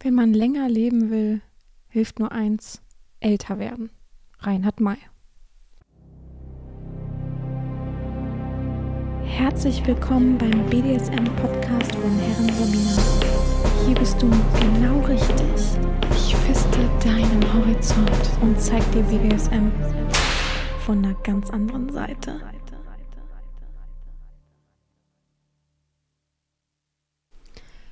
Wenn man länger leben will, hilft nur eins, älter werden. Reinhard May. Herzlich willkommen beim BDSM-Podcast von Herren Romina. Hier bist du genau richtig. Ich feste deinen Horizont und zeig dir BDSM von einer ganz anderen Seite.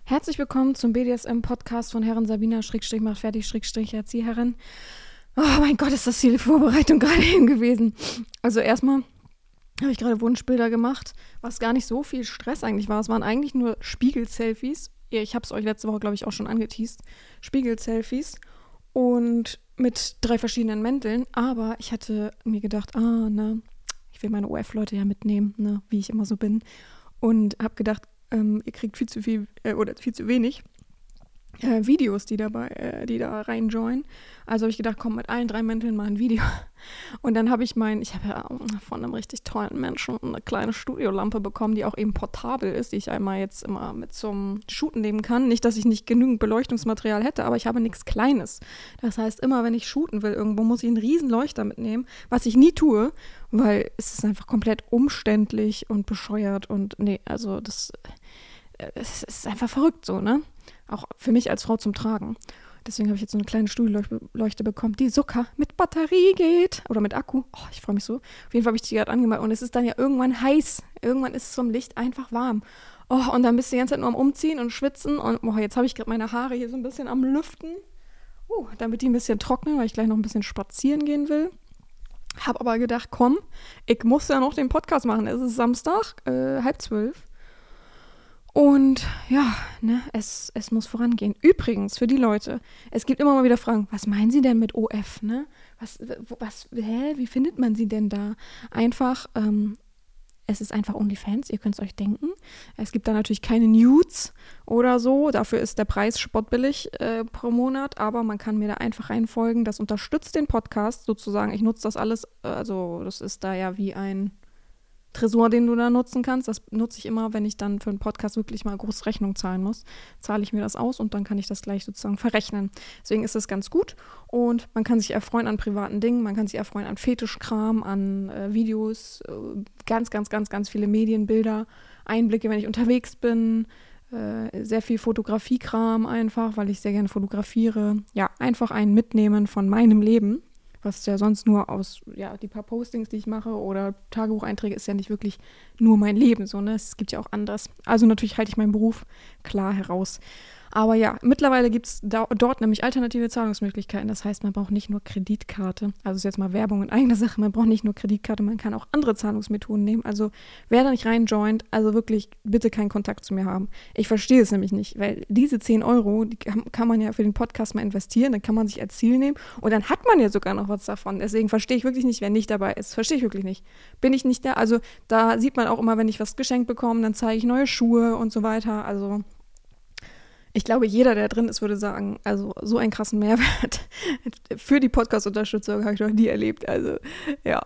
Herzlich willkommen zum BDSM-Podcast von Herren Sabina, Schrägstrich, macht fertig, Schrägstrich, Erzieherin. Oh mein Gott, ist das viel Vorbereitung gerade eben gewesen. Also erstmal habe ich gerade Wunschbilder gemacht, was gar nicht so viel Stress eigentlich war. Es waren eigentlich nur Spiegel-Selfies. Ich habe es euch letzte Woche, glaube ich, auch schon angeteased. Spiegel-Selfies und mit drei verschiedenen Mänteln. Aber ich hatte mir gedacht, ah, ne, ich will meine OF-Leute ja mitnehmen, ne, wie ich immer so bin. Und habe gedacht, ähm, ihr kriegt viel zu viel äh, oder viel zu wenig äh, Videos, die dabei, äh, die da reinjoinen. Also habe ich gedacht, komm, mit allen drei Mänteln mal ein Video. Und dann habe ich mein, ich habe ja von einem richtig tollen Menschen eine kleine Studiolampe bekommen, die auch eben portabel ist, die ich einmal jetzt immer mit zum Shooten nehmen kann. Nicht, dass ich nicht genügend Beleuchtungsmaterial hätte, aber ich habe nichts Kleines. Das heißt, immer wenn ich shooten will irgendwo, muss ich einen riesen Leuchter mitnehmen, was ich nie tue, weil es ist einfach komplett umständlich und bescheuert und nee, also das äh, es ist einfach verrückt so, ne? Auch für mich als Frau zum Tragen. Deswegen habe ich jetzt so eine kleine Studioleuchte bekommen, die sogar mit Batterie geht. Oder mit Akku. Oh, ich freue mich so. Auf jeden Fall habe ich die gerade angemacht. Und es ist dann ja irgendwann heiß. Irgendwann ist es zum Licht einfach warm. Oh, und dann bist du die ganze Zeit nur am Umziehen und Schwitzen. Und oh, jetzt habe ich gerade meine Haare hier so ein bisschen am Lüften. Uh, damit die ein bisschen trocknen, weil ich gleich noch ein bisschen spazieren gehen will. Hab aber gedacht, komm, ich muss ja noch den Podcast machen. Es ist Samstag, äh, halb zwölf. Und ja, ne, es, es muss vorangehen. Übrigens, für die Leute, es gibt immer mal wieder Fragen, was meinen Sie denn mit OF, ne? Was, was, hä, wie findet man sie denn da? Einfach, ähm, es ist einfach OnlyFans, ihr könnt es euch denken. Es gibt da natürlich keine Nudes oder so. Dafür ist der Preis spottbillig äh, pro Monat, aber man kann mir da einfach reinfolgen. Das unterstützt den Podcast sozusagen. Ich nutze das alles, äh, also das ist da ja wie ein Tresor, den du da nutzen kannst. Das nutze ich immer, wenn ich dann für einen Podcast wirklich mal groß Rechnung zahlen muss. Zahle ich mir das aus und dann kann ich das gleich sozusagen verrechnen. Deswegen ist das ganz gut und man kann sich erfreuen an privaten Dingen, man kann sich erfreuen an Fetischkram, an äh, Videos, äh, ganz, ganz, ganz, ganz viele Medienbilder, Einblicke, wenn ich unterwegs bin. Äh, sehr viel Fotografiekram einfach, weil ich sehr gerne fotografiere. Ja, einfach ein Mitnehmen von meinem Leben was ja sonst nur aus, ja, die paar Postings, die ich mache oder Tagebucheinträge, ist ja nicht wirklich nur mein Leben, so, ne? Es gibt ja auch anderes. Also natürlich halte ich meinen Beruf klar heraus. Aber ja, mittlerweile gibt es dort nämlich alternative Zahlungsmöglichkeiten. Das heißt, man braucht nicht nur Kreditkarte. Also ist jetzt mal Werbung in eigener Sache. Man braucht nicht nur Kreditkarte, man kann auch andere Zahlungsmethoden nehmen. Also wer da nicht reinjoint, also wirklich bitte keinen Kontakt zu mir haben. Ich verstehe es nämlich nicht, weil diese 10 Euro, die kann man ja für den Podcast mal investieren, dann kann man sich als Ziel nehmen und dann hat man ja sogar noch was davon. Deswegen verstehe ich wirklich nicht, wer nicht dabei ist. Verstehe ich wirklich nicht. Bin ich nicht da? Also da sieht man auch immer, wenn ich was geschenkt bekomme, dann zeige ich neue Schuhe und so weiter. Also ich glaube, jeder, der drin ist, würde sagen, also so einen krassen Mehrwert für die Podcast-Unterstützung habe ich noch nie erlebt. Also ja.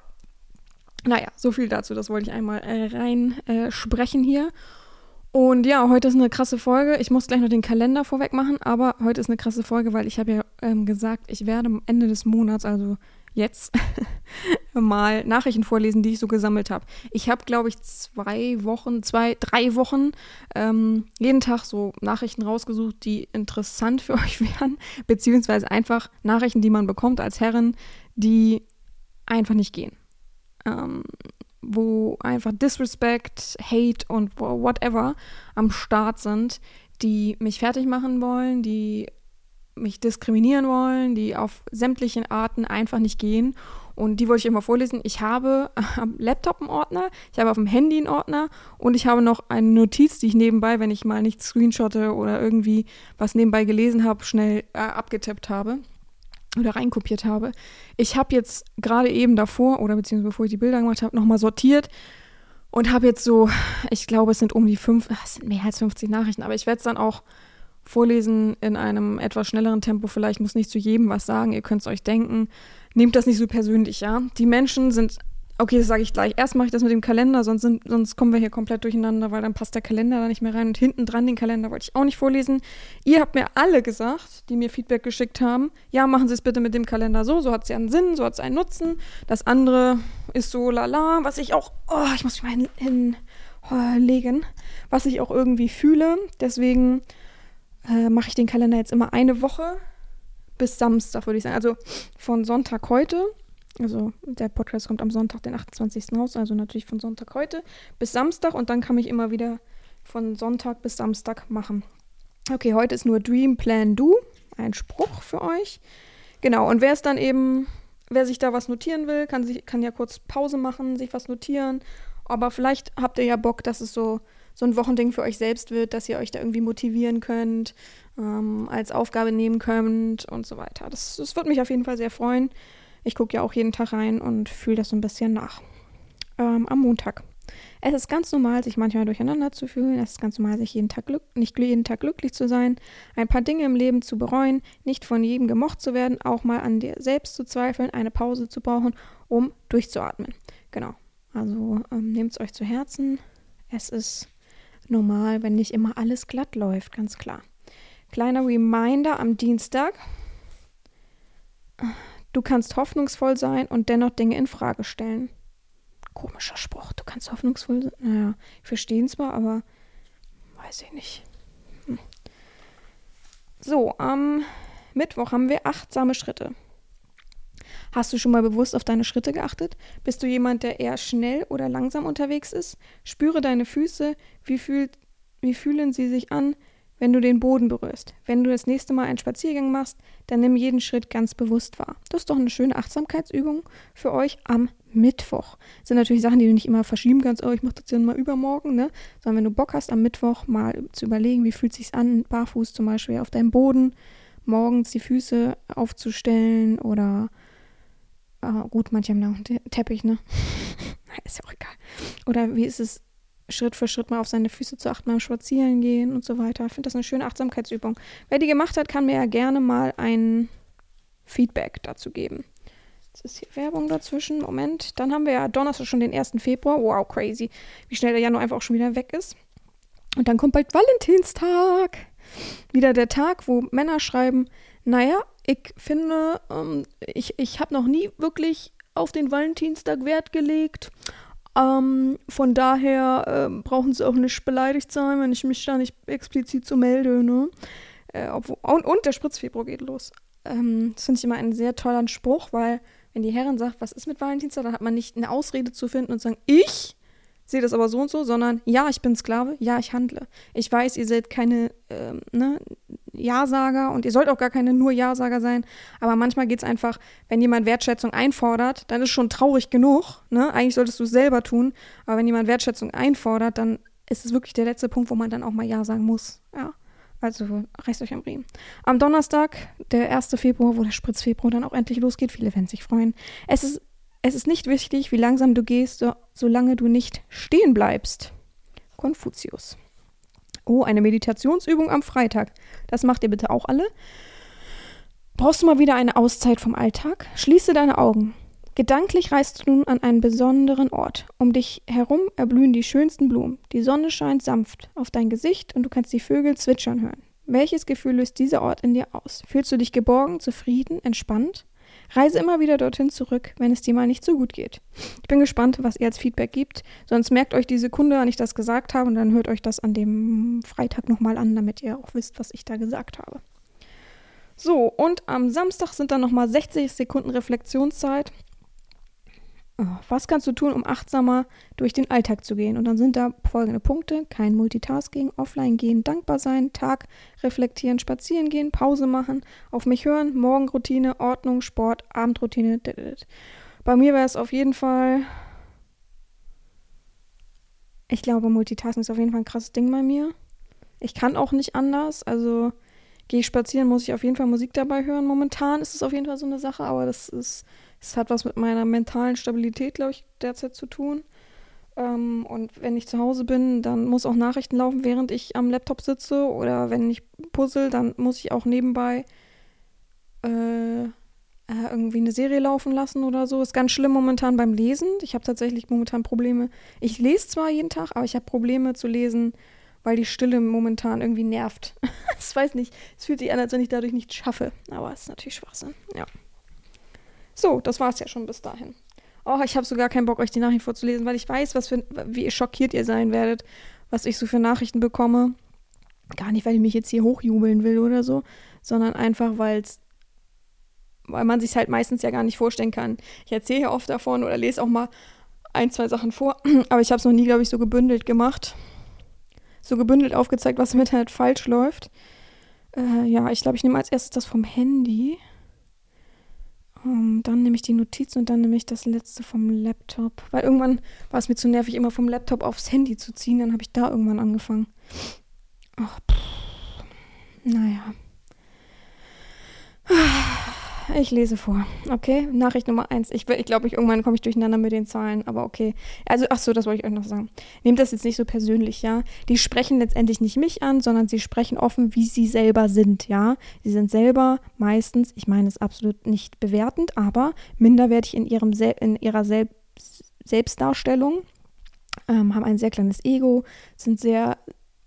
Naja, so viel dazu. Das wollte ich einmal äh, rein äh, sprechen hier. Und ja, heute ist eine krasse Folge. Ich muss gleich noch den Kalender vorweg machen, aber heute ist eine krasse Folge, weil ich habe ja ähm, gesagt, ich werde am Ende des Monats, also jetzt mal Nachrichten vorlesen, die ich so gesammelt habe. Ich habe, glaube ich, zwei Wochen, zwei, drei Wochen ähm, jeden Tag so Nachrichten rausgesucht, die interessant für euch wären, beziehungsweise einfach Nachrichten, die man bekommt als Herrin, die einfach nicht gehen. Ähm, wo einfach Disrespect, Hate und whatever am Start sind, die mich fertig machen wollen, die mich diskriminieren wollen, die auf sämtliche Arten einfach nicht gehen. Und die wollte ich immer vorlesen. Ich habe am Laptop einen Ordner, ich habe auf dem Handy einen Ordner und ich habe noch eine Notiz, die ich nebenbei, wenn ich mal nicht screenshotte oder irgendwie was nebenbei gelesen habe, schnell äh, abgetippt habe oder reinkopiert habe. Ich habe jetzt gerade eben davor oder beziehungsweise bevor ich die Bilder gemacht habe, nochmal sortiert und habe jetzt so, ich glaube, es sind um die fünf, es sind mehr als 50 Nachrichten, aber ich werde es dann auch vorlesen in einem etwas schnelleren Tempo. Vielleicht muss nicht zu jedem was sagen, ihr könnt es euch denken. Nehmt das nicht so persönlich, ja. Die Menschen sind Okay, das sage ich gleich. Erst mache ich das mit dem Kalender, sonst, sind, sonst kommen wir hier komplett durcheinander, weil dann passt der Kalender da nicht mehr rein. Und hinten dran den Kalender wollte ich auch nicht vorlesen. Ihr habt mir alle gesagt, die mir Feedback geschickt haben, ja, machen Sie es bitte mit dem Kalender so, so hat es ja einen Sinn, so hat es einen Nutzen. Das andere ist so lala, was ich auch, oh, ich muss mich mal hinlegen, hin, oh, was ich auch irgendwie fühle. Deswegen äh, mache ich den Kalender jetzt immer eine Woche bis Samstag, würde ich sagen. Also von Sonntag heute also der Podcast kommt am Sonntag, den 28. raus, also natürlich von Sonntag heute bis Samstag und dann kann ich immer wieder von Sonntag bis Samstag machen. Okay, heute ist nur Dream Plan Do, ein Spruch für euch. Genau, und wer es dann eben, wer sich da was notieren will, kann, sich, kann ja kurz Pause machen, sich was notieren. Aber vielleicht habt ihr ja Bock, dass es so, so ein Wochending für euch selbst wird, dass ihr euch da irgendwie motivieren könnt, ähm, als Aufgabe nehmen könnt und so weiter. Das, das würde mich auf jeden Fall sehr freuen. Ich gucke ja auch jeden Tag rein und fühle das so ein bisschen nach. Ähm, am Montag. Es ist ganz normal, sich manchmal durcheinander zu fühlen. Es ist ganz normal, sich jeden Tag nicht jeden Tag glücklich zu sein, ein paar Dinge im Leben zu bereuen, nicht von jedem gemocht zu werden, auch mal an dir selbst zu zweifeln, eine Pause zu brauchen, um durchzuatmen. Genau. Also ähm, nehmt es euch zu Herzen. Es ist normal, wenn nicht immer alles glatt läuft, ganz klar. Kleiner Reminder am Dienstag. Du kannst hoffnungsvoll sein und dennoch Dinge in Frage stellen. Komischer Spruch. Du kannst hoffnungsvoll sein. Naja, ich verstehe ihn zwar, aber weiß ich nicht. Hm. So, am Mittwoch haben wir achtsame Schritte. Hast du schon mal bewusst auf deine Schritte geachtet? Bist du jemand, der eher schnell oder langsam unterwegs ist? Spüre deine Füße. Wie, fühlt, wie fühlen sie sich an? wenn du den Boden berührst. Wenn du das nächste Mal einen Spaziergang machst, dann nimm jeden Schritt ganz bewusst wahr. Das ist doch eine schöne Achtsamkeitsübung für euch am Mittwoch. Das sind natürlich Sachen, die du nicht immer verschieben kannst, oh, ich mache das ja mal übermorgen, ne? Sondern wenn du Bock hast, am Mittwoch mal zu überlegen, wie fühlt es sich an, barfuß zum Beispiel auf deinem Boden, morgens die Füße aufzustellen oder ah, gut, manche haben da einen Teppich, ne? ist ja auch egal. Oder wie ist es Schritt für Schritt mal auf seine Füße zu achten beim Spazieren gehen und so weiter. Ich finde das eine schöne Achtsamkeitsübung. Wer die gemacht hat, kann mir ja gerne mal ein Feedback dazu geben. Jetzt ist hier Werbung dazwischen. Moment. Dann haben wir ja Donnerstag schon den 1. Februar. Wow, crazy. Wie schnell der Januar einfach auch schon wieder weg ist. Und dann kommt bald Valentinstag. Wieder der Tag, wo Männer schreiben, naja, ich finde, ähm, ich, ich habe noch nie wirklich auf den Valentinstag Wert gelegt. Ähm, von daher äh, brauchen sie auch nicht beleidigt sein, wenn ich mich da nicht explizit so melde. Ne? Äh, obwohl, und, und, der Spritzfebruar geht los. Ähm, das finde ich immer einen sehr tollen Spruch, weil wenn die Herren sagt, was ist mit Valentinstag, dann hat man nicht eine Ausrede zu finden und sagen, ich sehe das aber so und so, sondern ja, ich bin Sklave, ja, ich handle. Ich weiß, ihr seid keine ähm, ne, Ja-Sager und ihr sollt auch gar keine nur Ja-Sager sein, aber manchmal geht es einfach, wenn jemand Wertschätzung einfordert, dann ist schon traurig genug, ne? Eigentlich solltest du es selber tun, aber wenn jemand Wertschätzung einfordert, dann ist es wirklich der letzte Punkt, wo man dann auch mal Ja sagen muss, ja. Also reißt euch am Riemen. Am Donnerstag, der 1. Februar, wo der Spritzfebruar dann auch endlich losgeht, viele werden sich freuen. Es ist es ist nicht wichtig, wie langsam du gehst, so, solange du nicht stehen bleibst. Konfuzius. Oh, eine Meditationsübung am Freitag. Das macht ihr bitte auch alle. Brauchst du mal wieder eine Auszeit vom Alltag? Schließe deine Augen. Gedanklich reist du nun an einen besonderen Ort. Um dich herum erblühen die schönsten Blumen. Die Sonne scheint sanft auf dein Gesicht und du kannst die Vögel zwitschern hören. Welches Gefühl löst dieser Ort in dir aus? Fühlst du dich geborgen, zufrieden, entspannt? Reise immer wieder dorthin zurück, wenn es dir mal nicht so gut geht. Ich bin gespannt, was ihr als Feedback gibt. Sonst merkt euch die Sekunde, wann ich das gesagt habe, und dann hört euch das an dem Freitag nochmal an, damit ihr auch wisst, was ich da gesagt habe. So, und am Samstag sind dann nochmal 60 Sekunden Reflexionszeit. Oh, was kannst du tun, um achtsamer durch den Alltag zu gehen? Und dann sind da folgende Punkte: kein Multitasking, offline gehen, dankbar sein, Tag reflektieren, spazieren gehen, Pause machen, auf mich hören, Morgenroutine, Ordnung, Sport, Abendroutine. Bei mir wäre es auf jeden Fall. Ich glaube, Multitasking ist auf jeden Fall ein krasses Ding bei mir. Ich kann auch nicht anders. Also gehe ich spazieren, muss ich auf jeden Fall Musik dabei hören. Momentan ist es auf jeden Fall so eine Sache, aber das ist es hat was mit meiner mentalen Stabilität, glaube ich, derzeit zu tun. Ähm, und wenn ich zu Hause bin, dann muss auch Nachrichten laufen, während ich am Laptop sitze. Oder wenn ich puzzle, dann muss ich auch nebenbei äh, äh, irgendwie eine Serie laufen lassen oder so. Ist ganz schlimm momentan beim Lesen. Ich habe tatsächlich momentan Probleme. Ich lese zwar jeden Tag, aber ich habe Probleme zu lesen, weil die Stille momentan irgendwie nervt. Ich weiß nicht. Es fühlt sich an, als wenn ich dadurch nichts schaffe. Aber es ist natürlich Schwachsinn. Ja. So, das war es ja schon bis dahin. Oh, ich habe sogar keinen Bock, euch die Nachrichten vorzulesen, weil ich weiß, was für, wie schockiert ihr sein werdet, was ich so für Nachrichten bekomme. Gar nicht, weil ich mich jetzt hier hochjubeln will oder so, sondern einfach, weil es weil man sich halt meistens ja gar nicht vorstellen kann. Ich erzähle ja oft davon oder lese auch mal ein, zwei Sachen vor, aber ich habe es noch nie, glaube ich, so gebündelt gemacht. So gebündelt aufgezeigt, was im Internet falsch läuft. Äh, ja, ich glaube, ich nehme als erstes das vom Handy. Um, ähm, dann nehme ich die Notizen und dann nehme ich das letzte vom Laptop. Weil irgendwann war es mir zu nervig, immer vom Laptop aufs Handy zu ziehen. Dann habe ich da irgendwann angefangen. Ach, pff. Naja. Ich lese vor. Okay, Nachricht Nummer eins. Ich, ich glaube, ich, irgendwann komme ich durcheinander mit den Zahlen, aber okay. Also, ach so, das wollte ich euch noch sagen. Nehmt das jetzt nicht so persönlich, ja. Die sprechen letztendlich nicht mich an, sondern sie sprechen offen, wie sie selber sind, ja. Sie sind selber meistens, ich meine es absolut nicht bewertend, aber minderwertig in, ihrem Sel in ihrer Sel Selbstdarstellung, ähm, haben ein sehr kleines Ego, sind sehr,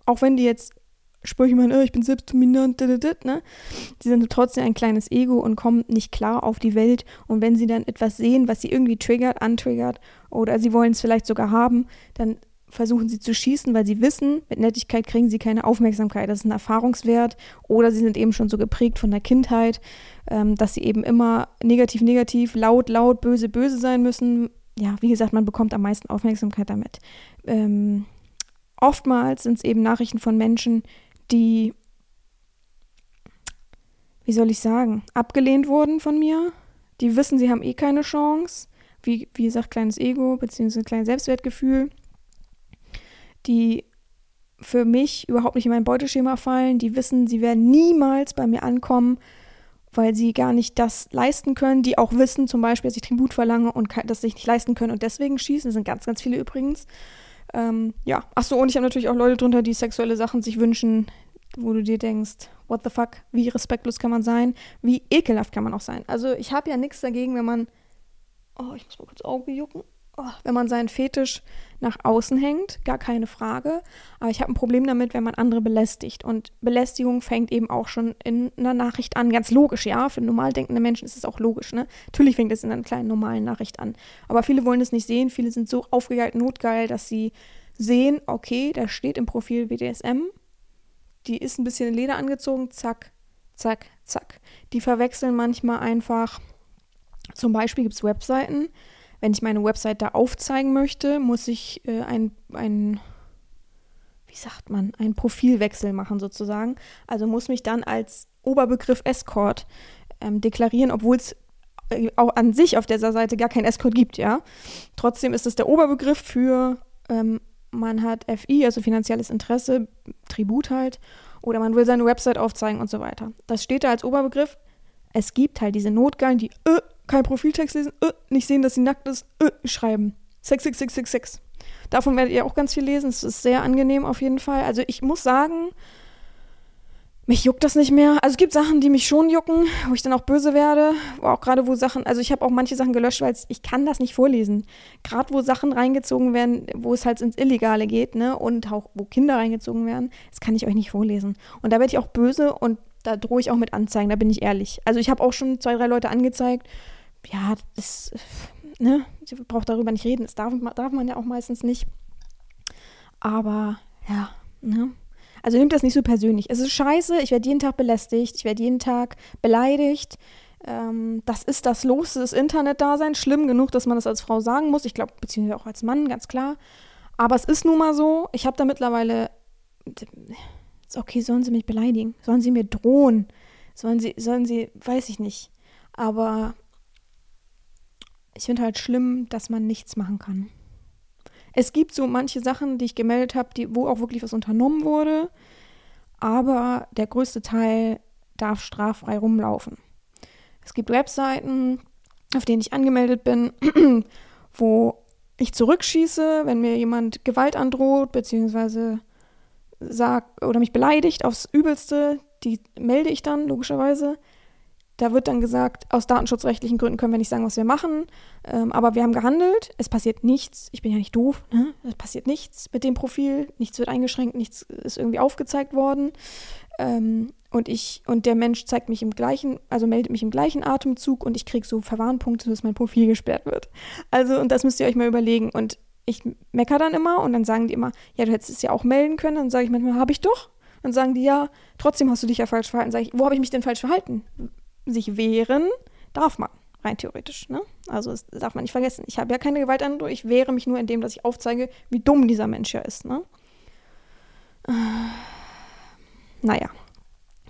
auch wenn die jetzt Sprüche meinen, oh, ich bin selbstdominant, ne? Sie sind trotzdem ein kleines Ego und kommen nicht klar auf die Welt. Und wenn sie dann etwas sehen, was sie irgendwie triggert, antriggert, oder sie wollen es vielleicht sogar haben, dann versuchen sie zu schießen, weil sie wissen, mit Nettigkeit kriegen sie keine Aufmerksamkeit. Das ist ein Erfahrungswert. Oder sie sind eben schon so geprägt von der Kindheit, ähm, dass sie eben immer negativ, negativ, laut, laut, böse, böse sein müssen. Ja, wie gesagt, man bekommt am meisten Aufmerksamkeit damit. Ähm, oftmals sind es eben Nachrichten von Menschen, die, wie soll ich sagen, abgelehnt wurden von mir. Die wissen, sie haben eh keine Chance. Wie, wie gesagt, kleines Ego bzw. kleines Selbstwertgefühl. Die für mich überhaupt nicht in mein Beuteschema fallen. Die wissen, sie werden niemals bei mir ankommen, weil sie gar nicht das leisten können. Die auch wissen, zum Beispiel, dass ich Tribut verlange und das sich nicht leisten können und deswegen schießen. Das sind ganz, ganz viele übrigens. Ähm, ja, achso, und ich habe natürlich auch Leute drunter, die sexuelle Sachen sich wünschen, wo du dir denkst, what the fuck, wie respektlos kann man sein, wie ekelhaft kann man auch sein. Also ich habe ja nichts dagegen, wenn man, oh, ich muss mal kurz Auge jucken, oh, wenn man seinen Fetisch nach außen hängt, gar keine Frage. Aber ich habe ein Problem damit, wenn man andere belästigt. Und Belästigung fängt eben auch schon in einer Nachricht an. Ganz logisch, ja. Für normal denkende Menschen ist es auch logisch, ne? Natürlich fängt es in einer kleinen normalen Nachricht an. Aber viele wollen es nicht sehen. Viele sind so aufgegeilt, notgeil, dass sie sehen, okay, da steht im Profil BDSM die ist ein bisschen in Leder angezogen, zack, zack, zack. Die verwechseln manchmal einfach, zum Beispiel gibt es Webseiten, wenn ich meine Website da aufzeigen möchte, muss ich äh, ein, ein, wie sagt man, einen Profilwechsel machen sozusagen. Also muss mich dann als Oberbegriff Escort ähm, deklarieren, obwohl es äh, auch an sich auf dieser Seite gar keinen Escort gibt, ja. Trotzdem ist es der Oberbegriff für ähm, man hat FI, also finanzielles Interesse, Tribut halt, oder man will seine Website aufzeigen und so weiter. Das steht da als Oberbegriff. Es gibt halt diese Notgeilen, die äh, kein Profiltext lesen, äh, nicht sehen, dass sie nackt ist, äh, schreiben. 66666. Davon werdet ihr auch ganz viel lesen. Es ist sehr angenehm auf jeden Fall. Also ich muss sagen, mich juckt das nicht mehr. Also es gibt Sachen, die mich schon jucken, wo ich dann auch böse werde. Auch gerade wo Sachen, also ich habe auch manche Sachen gelöscht, weil ich kann das nicht vorlesen. Gerade wo Sachen reingezogen werden, wo es halt ins Illegale geht, ne? Und auch wo Kinder reingezogen werden, das kann ich euch nicht vorlesen. Und da werde ich auch böse und da drohe ich auch mit Anzeigen, da bin ich ehrlich. Also ich habe auch schon zwei, drei Leute angezeigt. Ja, das, ne, ich brauche darüber nicht reden. Das darf, darf man ja auch meistens nicht. Aber ja, ne? Also nimmt das nicht so persönlich. Es ist scheiße, ich werde jeden Tag belästigt, ich werde jeden Tag beleidigt. Ähm, das ist das Los des Internetdaseins. Schlimm genug, dass man das als Frau sagen muss. Ich glaube, beziehungsweise auch als Mann, ganz klar. Aber es ist nun mal so. Ich habe da mittlerweile. Okay, sollen sie mich beleidigen? Sollen sie mir drohen? Sollen sie, sollen sie, weiß ich nicht. Aber ich finde halt schlimm, dass man nichts machen kann. Es gibt so manche Sachen, die ich gemeldet habe, wo auch wirklich was unternommen wurde, aber der größte Teil darf straffrei rumlaufen. Es gibt Webseiten, auf denen ich angemeldet bin, wo ich zurückschieße, wenn mir jemand Gewalt androht, beziehungsweise sagt oder mich beleidigt aufs Übelste, die melde ich dann logischerweise. Da wird dann gesagt, aus datenschutzrechtlichen Gründen können wir nicht sagen, was wir machen, ähm, aber wir haben gehandelt, es passiert nichts, ich bin ja nicht doof, ne? es passiert nichts mit dem Profil, nichts wird eingeschränkt, nichts ist irgendwie aufgezeigt worden. Ähm, und ich, und der Mensch zeigt mich im gleichen, also meldet mich im gleichen Atemzug und ich kriege so Verwarnpunkte, dass mein Profil gesperrt wird. Also, und das müsst ihr euch mal überlegen. Und ich meckere dann immer und dann sagen die immer, ja, du hättest es ja auch melden können. Dann sage ich manchmal, habe ich doch. Dann sagen die, ja, trotzdem hast du dich ja falsch verhalten. Sage ich, wo habe ich mich denn falsch verhalten? Sich wehren darf man, rein theoretisch. Ne? Also das darf man nicht vergessen. Ich habe ja keine Gewalt an, ich wehre mich nur indem, dass ich aufzeige, wie dumm dieser Mensch ja ist. Ne? Äh, naja.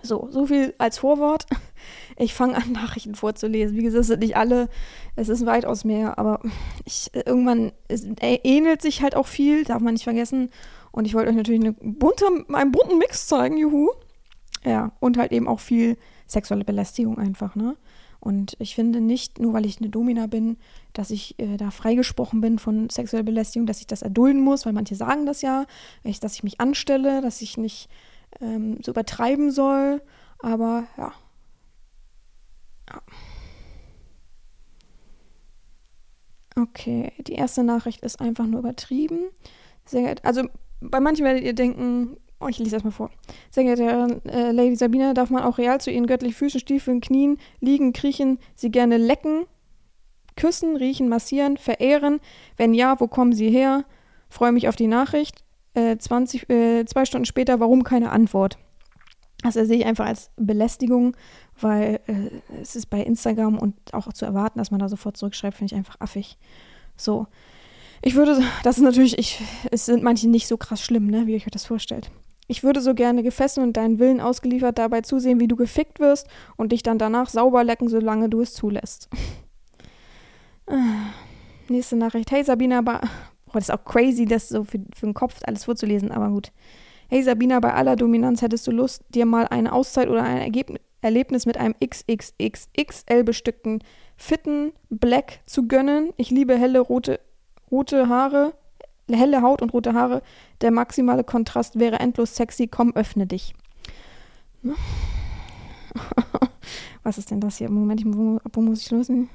So, so viel als Vorwort. Ich fange an, Nachrichten vorzulesen. Wie gesagt, es sind nicht alle, es ist weitaus mehr, aber ich, irgendwann es ähnelt sich halt auch viel, darf man nicht vergessen. Und ich wollte euch natürlich eine bunte, einen bunten Mix zeigen, juhu. Ja, und halt eben auch viel sexuelle Belästigung einfach, ne? Und ich finde nicht, nur weil ich eine Domina bin, dass ich äh, da freigesprochen bin von sexueller Belästigung, dass ich das erdulden muss, weil manche sagen das ja, ich, dass ich mich anstelle, dass ich nicht ähm, so übertreiben soll. Aber ja. ja. Okay, die erste Nachricht ist einfach nur übertrieben. Sehr also bei manchen werdet ihr denken, oh, ich lese erstmal vor. Sehr geehrte äh, Lady Sabina, darf man auch real zu ihren göttlich Füßen, Stiefeln, Knien, liegen, kriechen, sie gerne lecken, küssen, riechen, massieren, verehren? Wenn ja, wo kommen sie her? Freue mich auf die Nachricht äh, 20, äh, zwei Stunden später, warum keine Antwort? Das sehe ich einfach als Belästigung, weil äh, es ist bei Instagram und auch zu erwarten, dass man da sofort zurückschreibt, finde ich einfach affig. So. Ich würde, das ist natürlich, ich, es sind manche nicht so krass schlimm, ne, wie ihr euch das vorstellt. Ich würde so gerne gefesselt und deinen Willen ausgeliefert dabei zusehen, wie du gefickt wirst und dich dann danach sauber lecken, solange du es zulässt. Ah, nächste Nachricht. Hey Sabina, Oh, das ist auch crazy, das so für, für den Kopf alles vorzulesen, aber gut. Hey Sabina, bei aller Dominanz hättest du Lust, dir mal eine Auszeit oder ein Ergebnis, Erlebnis mit einem XXXXL bestückten fitten Black zu gönnen. Ich liebe helle rote, rote Haare, helle Haut und rote Haare. Der maximale Kontrast wäre endlos sexy. Komm, öffne dich. Was ist denn das hier? Moment, wo, wo muss ich lösen?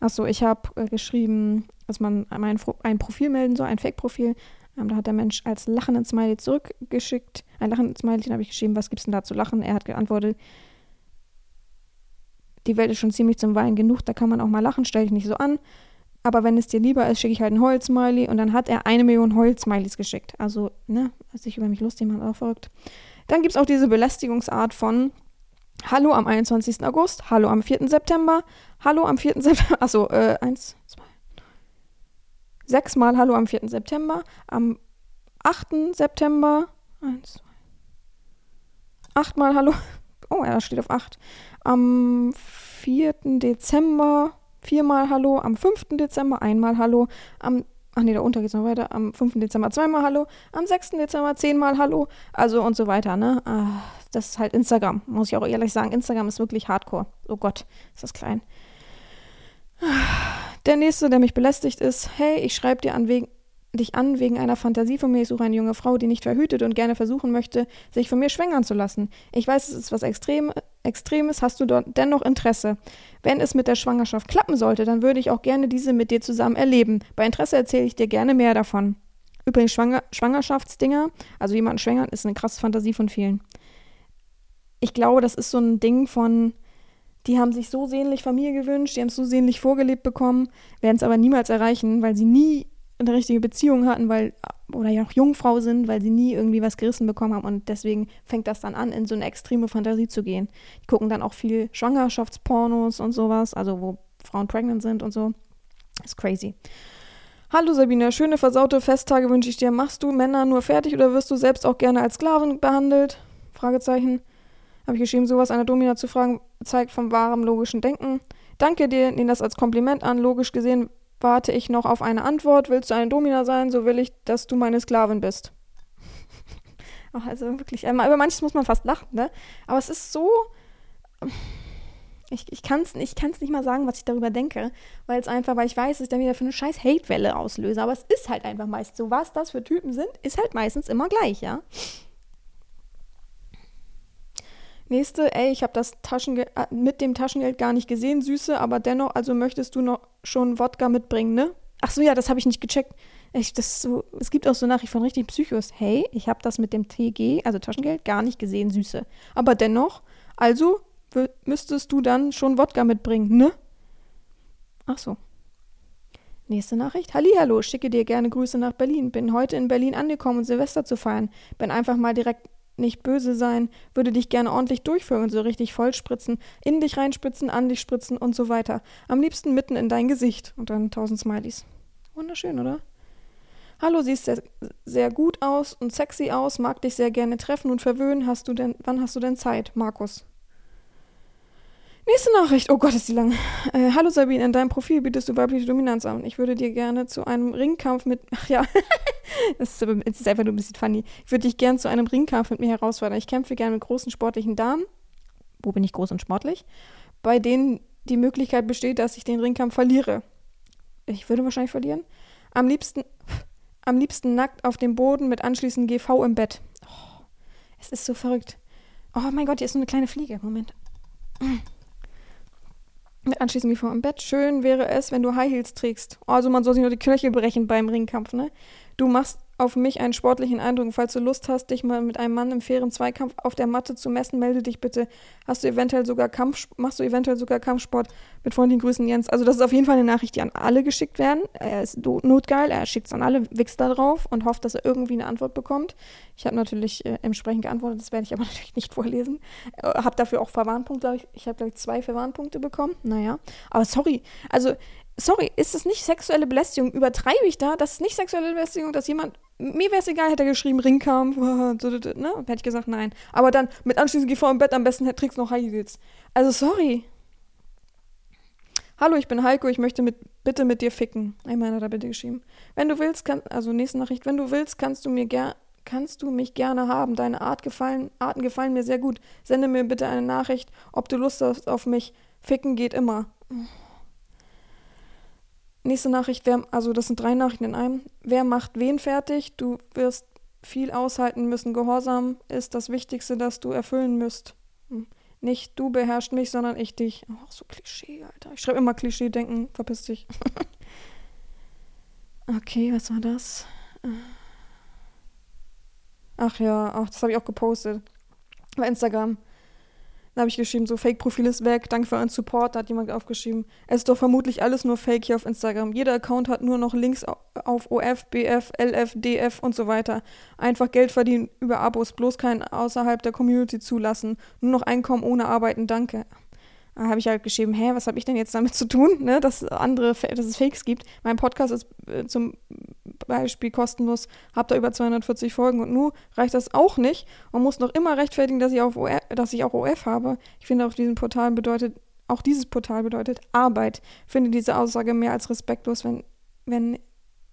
Achso, ich habe äh, geschrieben, dass man ein, ein Profil melden soll, ein Fake-Profil. Ähm, da hat der Mensch als lachenden Smiley zurückgeschickt. Ein lachendes Smiley, habe ich geschrieben, was gibt es denn da zu lachen? Er hat geantwortet, die Welt ist schon ziemlich zum Weinen genug, da kann man auch mal lachen, stell dich nicht so an. Aber wenn es dir lieber ist, schicke ich halt ein Heul-Smiley. Und dann hat er eine Million Heul-Smileys geschickt. Also, ne, sich über mich lustig machen, auch verrückt. Dann gibt es auch diese Belästigungsart von Hallo am 21. August, Hallo am 4. September, Hallo am 4. September, achso, äh, eins, zwei, sechsmal Hallo am 4. September, am 8. September, eins, zwei, achtmal Hallo, oh, das steht auf acht, am 4. Dezember, viermal Hallo, am 5. Dezember einmal Hallo, am Ach nee, da unter geht es noch weiter. Am 5. Dezember zweimal Hallo, am 6. Dezember zehnmal Hallo, also und so weiter, ne? Ah, das ist halt Instagram, muss ich auch ehrlich sagen. Instagram ist wirklich hardcore. Oh Gott, ist das klein. Der nächste, der mich belästigt, ist: Hey, ich schreibe dir an wegen, dich an wegen einer Fantasie von mir. Ich suche eine junge Frau, die nicht verhütet und gerne versuchen möchte, sich von mir schwängern zu lassen. Ich weiß, es ist was Extrem, Extremes. Hast du dort dennoch Interesse? Wenn es mit der Schwangerschaft klappen sollte, dann würde ich auch gerne diese mit dir zusammen erleben. Bei Interesse erzähle ich dir gerne mehr davon. Übrigens, Schwanger Schwangerschaftsdinger, also jemanden schwängern, ist eine krasse Fantasie von vielen ich glaube, das ist so ein Ding von, die haben sich so sehnlich Familie gewünscht, die haben es so sehnlich vorgelebt bekommen, werden es aber niemals erreichen, weil sie nie eine richtige Beziehung hatten, weil oder ja auch Jungfrau sind, weil sie nie irgendwie was gerissen bekommen haben und deswegen fängt das dann an, in so eine extreme Fantasie zu gehen. Die gucken dann auch viel Schwangerschaftspornos und sowas, also wo Frauen pregnant sind und so. ist crazy. Hallo Sabine, schöne versaute Festtage wünsche ich dir. Machst du Männer nur fertig oder wirst du selbst auch gerne als Sklaven behandelt? Fragezeichen habe ich geschrieben, sowas einer Domina zu fragen, zeigt vom wahren logischen Denken. Danke dir, nehm das als Kompliment an. Logisch gesehen warte ich noch auf eine Antwort. Willst du eine Domina sein, so will ich, dass du meine Sklavin bist. Ach, also wirklich, äh, über manches muss man fast lachen, ne? Aber es ist so. Ich, ich kann es ich kann's nicht mal sagen, was ich darüber denke, weil es einfach, weil ich weiß, dass ich dann wieder für eine scheiß Hatewelle auslöse. Aber es ist halt einfach meist so. Was das für Typen sind, ist halt meistens immer gleich, ja? Nächste, ey, ich habe das Taschengeld äh, mit dem Taschengeld gar nicht gesehen, Süße, aber dennoch, also möchtest du noch schon Wodka mitbringen, ne? Ach so, ja, das habe ich nicht gecheckt. Ich, das so, es gibt auch so Nachrichten von richtig Psychos. Hey, ich habe das mit dem TG, also Taschengeld, gar nicht gesehen, Süße. Aber dennoch, also müsstest du dann schon Wodka mitbringen, ne? Ach so. Nächste Nachricht. Hallihallo, schicke dir gerne Grüße nach Berlin. Bin heute in Berlin angekommen, um Silvester zu feiern. Bin einfach mal direkt nicht böse sein, würde dich gerne ordentlich durchführen und so richtig vollspritzen, in dich reinspritzen, an dich spritzen und so weiter. Am liebsten mitten in dein Gesicht. Und dann tausend Smileys. Wunderschön, oder? Hallo, siehst sehr, sehr gut aus und sexy aus, mag dich sehr gerne treffen und verwöhnen. Hast du denn, wann hast du denn Zeit, Markus? Nächste Nachricht. Oh Gott, ist die lang. Äh, Hallo Sabine, in deinem Profil bietest du weibliche Dominanz an. Ich würde dir gerne zu einem Ringkampf mit. Ach ja, das, ist, ist einfach nur ein bisschen funny. Ich würde dich gerne zu einem Ringkampf mit mir herausfordern. Ich kämpfe gerne mit großen sportlichen Damen. Wo bin ich groß und sportlich? Bei denen die Möglichkeit besteht, dass ich den Ringkampf verliere. Ich würde wahrscheinlich verlieren. Am liebsten, am liebsten nackt auf dem Boden mit anschließend GV im Bett. Oh, es ist so verrückt. Oh mein Gott, hier ist so eine kleine Fliege. Moment. Anschließend wie vor im Bett. Schön wäre es, wenn du High Heels trägst. Also man soll sich nur die Knöchel brechen beim Ringkampf, ne? Du machst auf mich einen sportlichen Eindruck. Falls du Lust hast, dich mal mit einem Mann im fairen Zweikampf auf der Matte zu messen, melde dich bitte. Hast du eventuell sogar Kampf, machst du eventuell sogar Kampfsport? Mit freundlichen Grüßen, Jens. Also das ist auf jeden Fall eine Nachricht, die an alle geschickt werden. Er ist notgeil, er schickt es an alle, wächst da drauf und hofft, dass er irgendwie eine Antwort bekommt. Ich habe natürlich äh, entsprechend geantwortet, das werde ich aber natürlich nicht vorlesen. Äh, habe dafür auch Verwarnpunkte, glaube ich. Ich habe, glaube ich, zwei Verwarnpunkte bekommen. Naja, aber sorry. Also sorry, ist es nicht sexuelle Belästigung? Übertreibe ich da? Das ist nicht sexuelle Belästigung, dass jemand mir wäre es egal, hätte er geschrieben, Ringkampf, ne? Hätte ich gesagt, nein. Aber dann mit anschließend geh vor im Bett, am besten trägst noch High Heels. Also sorry. Hallo, ich bin Heiko, ich möchte mit, bitte mit dir ficken. Einmal hat er bitte geschrieben. Wenn du willst, kann, also nächste Nachricht, wenn du willst, kannst du mir ger kannst du mich gerne haben. Deine Art gefallen, Arten gefallen mir sehr gut. Sende mir bitte eine Nachricht, ob du Lust hast auf mich. Ficken geht immer. Nächste Nachricht, wer, also das sind drei Nachrichten in einem. Wer macht wen fertig? Du wirst viel aushalten müssen. Gehorsam ist das Wichtigste, das du erfüllen müsst. Hm. Nicht du beherrschst mich, sondern ich dich. Ach, so Klischee, Alter. Ich schreibe immer Klischee denken. Verpiss dich. okay, was war das? Ach ja, ach, das habe ich auch gepostet. Bei Instagram. Da habe ich geschrieben, so Fake-Profil ist weg, danke für euren Support. Da hat jemand aufgeschrieben, es ist doch vermutlich alles nur Fake hier auf Instagram. Jeder Account hat nur noch Links auf OF, BF, LF, DF und so weiter. Einfach Geld verdienen über Abos, bloß kein außerhalb der Community zulassen. Nur noch Einkommen ohne Arbeiten, danke. Da habe ich halt geschrieben, hä, was habe ich denn jetzt damit zu tun, ne, dass andere, dass es Fakes gibt. Mein Podcast ist äh, zum Beispiel kostenlos, habt da über 240 Folgen und nur reicht das auch nicht und muss noch immer rechtfertigen, dass ich, auf OF, dass ich auch OF habe. Ich finde auch diesen Portal bedeutet, auch dieses Portal bedeutet Arbeit. Ich finde diese Aussage mehr als respektlos, wenn, wenn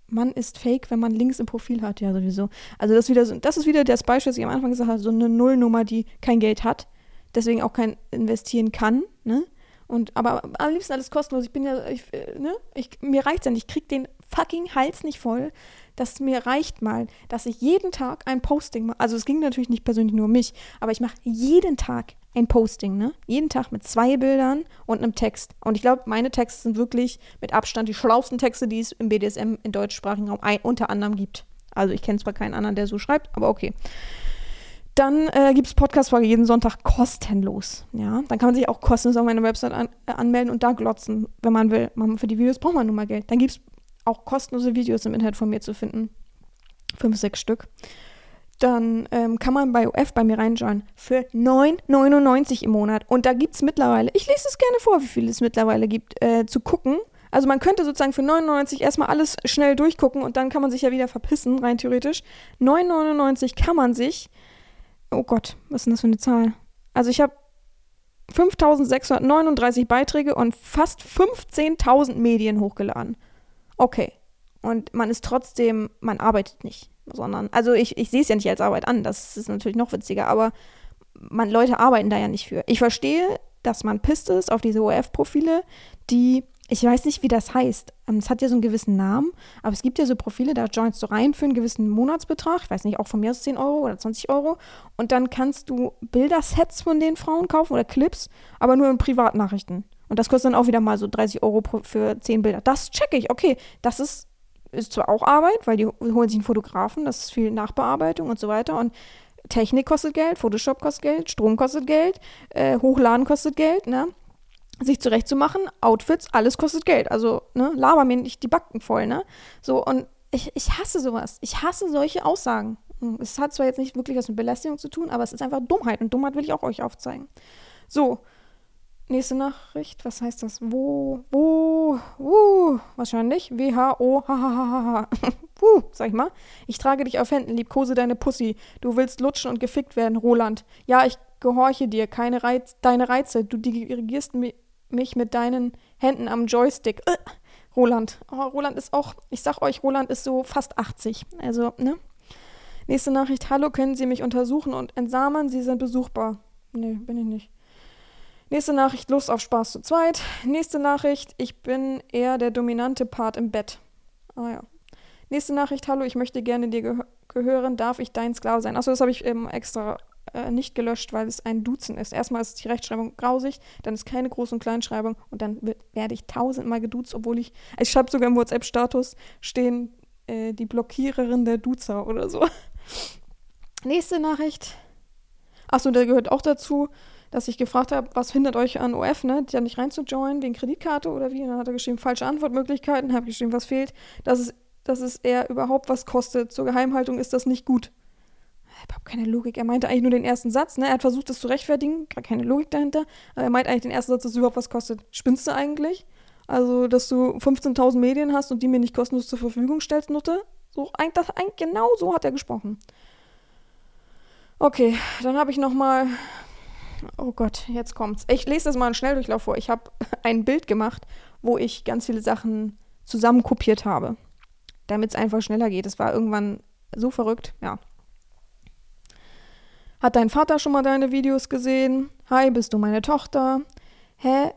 man ist fake, wenn man Links im Profil hat, ja sowieso. Also das, wieder so, das ist wieder das Beispiel, das ich am Anfang gesagt habe, so eine Nullnummer, die kein Geld hat deswegen auch kein investieren kann, ne? Und aber am liebsten alles kostenlos. Ich bin ja, ich, ne? Ich, mir reicht's ja nicht. Ich krieg den fucking Hals nicht voll. Das mir reicht mal, dass ich jeden Tag ein Posting mache. Also es ging natürlich nicht persönlich nur um mich, aber ich mache jeden Tag ein Posting, ne? Jeden Tag mit zwei Bildern und einem Text. Und ich glaube, meine Texte sind wirklich mit Abstand die schlausten Texte, die es im BDSM im deutschsprachigen Raum unter anderem gibt. Also ich kenne zwar keinen anderen, der so schreibt, aber okay. Dann äh, gibt es Podcast-Folge jeden Sonntag kostenlos. Ja, dann kann man sich auch kostenlos auf meiner Website an, äh, anmelden und da glotzen, wenn man will. Man, für die Videos braucht man nun mal Geld. Dann gibt es auch kostenlose Videos im Internet von mir zu finden. Fünf, sechs Stück. Dann ähm, kann man bei UF bei mir reinschauen für 9,99 im Monat. Und da gibt es mittlerweile, ich lese es gerne vor, wie viel es mittlerweile gibt, äh, zu gucken. Also man könnte sozusagen für 9,99 erstmal alles schnell durchgucken und dann kann man sich ja wieder verpissen, rein theoretisch. 9,99 kann man sich Oh Gott, was ist denn das für eine Zahl? Also ich habe 5639 Beiträge und fast 15.000 Medien hochgeladen. Okay. Und man ist trotzdem, man arbeitet nicht, sondern, also ich, ich sehe es ja nicht als Arbeit an, das ist natürlich noch witziger, aber man, Leute arbeiten da ja nicht für. Ich verstehe, dass man pisst ist auf diese OF-Profile, die ich weiß nicht, wie das heißt. Ähm, es hat ja so einen gewissen Namen, aber es gibt ja so Profile, da joinst du rein für einen gewissen Monatsbetrag, ich weiß nicht, auch von mir aus 10 Euro oder 20 Euro. Und dann kannst du Bildersets von den Frauen kaufen oder Clips, aber nur in Privatnachrichten. Und das kostet dann auch wieder mal so 30 Euro für 10 Bilder. Das checke ich. Okay, das ist, ist zwar auch Arbeit, weil die holen sich einen Fotografen, das ist viel Nachbearbeitung und so weiter. Und Technik kostet Geld, Photoshop kostet Geld, Strom kostet Geld, äh, Hochladen kostet Geld, ne? Sich zurechtzumachen, Outfits, alles kostet Geld. Also, ne, laber mir nicht die Backen voll, ne? So, und ich, ich hasse sowas. Ich hasse solche Aussagen. Hm, es hat zwar jetzt nicht wirklich was mit Belästigung zu tun, aber es ist einfach Dummheit. Und Dummheit will ich auch euch aufzeigen. So, nächste Nachricht. Was heißt das? Wo, wo, wo, wahrscheinlich. W-H-O, ha, ha, ha, ha, Wuh, sag ich mal. Ich trage dich auf Händen, liebkose deine Pussy. Du willst lutschen und gefickt werden, Roland. Ja, ich gehorche dir, keine Reiz, deine Reize. Du dirigierst mi mich mit deinen Händen am Joystick. Äh, Roland. Oh, Roland ist auch, ich sag euch, Roland ist so fast 80. Also, ne? Nächste Nachricht. Hallo, können Sie mich untersuchen und entsamen? Sie sind besuchbar. Nee, bin ich nicht. Nächste Nachricht. Lust auf Spaß zu zweit. Nächste Nachricht. Ich bin eher der dominante Part im Bett. Ah ja. Nächste Nachricht. Hallo, ich möchte gerne dir geh gehören. Darf ich dein Sklave sein? Achso, das habe ich eben extra äh, nicht gelöscht, weil es ein Duzen ist. Erstmal ist die Rechtschreibung grausig, dann ist keine Groß- und Kleinschreibung und dann wird, werde ich tausendmal geduzt, obwohl ich, ich schreibe sogar im WhatsApp-Status stehen, äh, die Blockiererin der Duzer oder so. Nächste Nachricht. Achso, da gehört auch dazu, dass ich gefragt habe, was hindert euch an OF, ne, da nicht reinzujoinen, wegen Kreditkarte oder wie? Und dann hat er geschrieben, falsche Antwortmöglichkeiten, habe geschrieben, was fehlt, dass es, dass es eher überhaupt was kostet. Zur Geheimhaltung ist das nicht gut überhaupt keine Logik. Er meinte eigentlich nur den ersten Satz, ne? Er hat versucht, das zu rechtfertigen, gar keine Logik dahinter. Aber er meint eigentlich den ersten Satz, dass es überhaupt was kostet. Spinnst du eigentlich? Also, dass du 15.000 Medien hast und die mir nicht kostenlos zur Verfügung stellst, Nutte? So, das, eigentlich, genau so hat er gesprochen. Okay, dann habe ich noch mal. Oh Gott, jetzt kommt's. Ich lese das mal einen Schnelldurchlauf vor. Ich habe ein Bild gemacht, wo ich ganz viele Sachen zusammenkopiert habe, damit es einfach schneller geht. Es war irgendwann so verrückt, ja. Hat dein Vater schon mal deine Videos gesehen? Hi, bist du meine Tochter? Hä?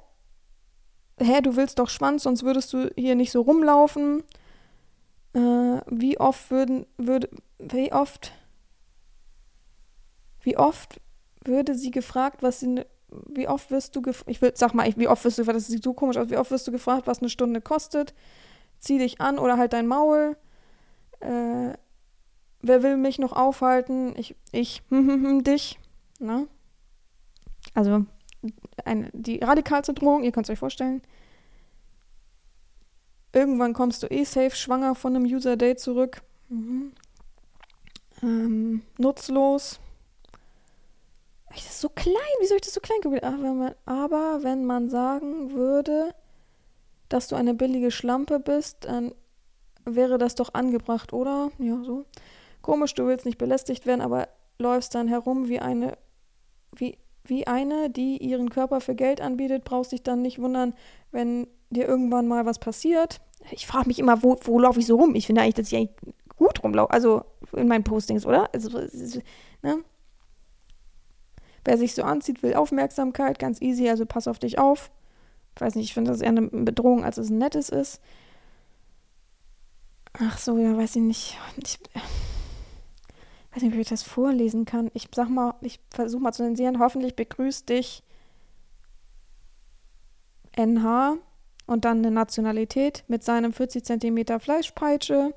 Hä, du willst doch Schwanz, sonst würdest du hier nicht so rumlaufen. Äh, wie oft würden, würde, wie oft, wie oft würde sie gefragt, was sie, wie oft wirst du ich will, sag mal, wie oft wirst du, das sieht so komisch aus, wie oft wirst du gefragt, was eine Stunde kostet? Zieh dich an oder halt dein Maul. Äh, wer will mich noch aufhalten? Ich, ich, dich. Ne? Also eine, die radikalste Drohung, ihr könnt es euch vorstellen. Irgendwann kommst du eh safe schwanger von einem User-Date zurück. Mhm. Ähm, nutzlos. Das ist so klein. Wie soll ich das so klein aber, aber wenn man sagen würde, dass du eine billige Schlampe bist, dann wäre das doch angebracht, oder? Ja, so. Komisch, du willst nicht belästigt werden, aber läufst dann herum wie eine, wie, wie eine, die ihren Körper für Geld anbietet, brauchst dich dann nicht wundern, wenn dir irgendwann mal was passiert. Ich frage mich immer, wo, wo laufe ich so rum? Ich finde eigentlich, dass ich eigentlich gut rumlaufe, also in meinen Postings, oder? Also, ne? Wer sich so anzieht, will Aufmerksamkeit, ganz easy, also pass auf dich auf. Ich weiß nicht, ich finde das eher eine Bedrohung, als es ein nettes ist. Ach so, ja, weiß ich nicht. Ich, weiß nicht, ob ich das vorlesen kann. Ich sag mal, ich versuche mal zu zensieren. Hoffentlich begrüßt dich NH und dann eine Nationalität mit seinem 40 cm Fleischpeitsche.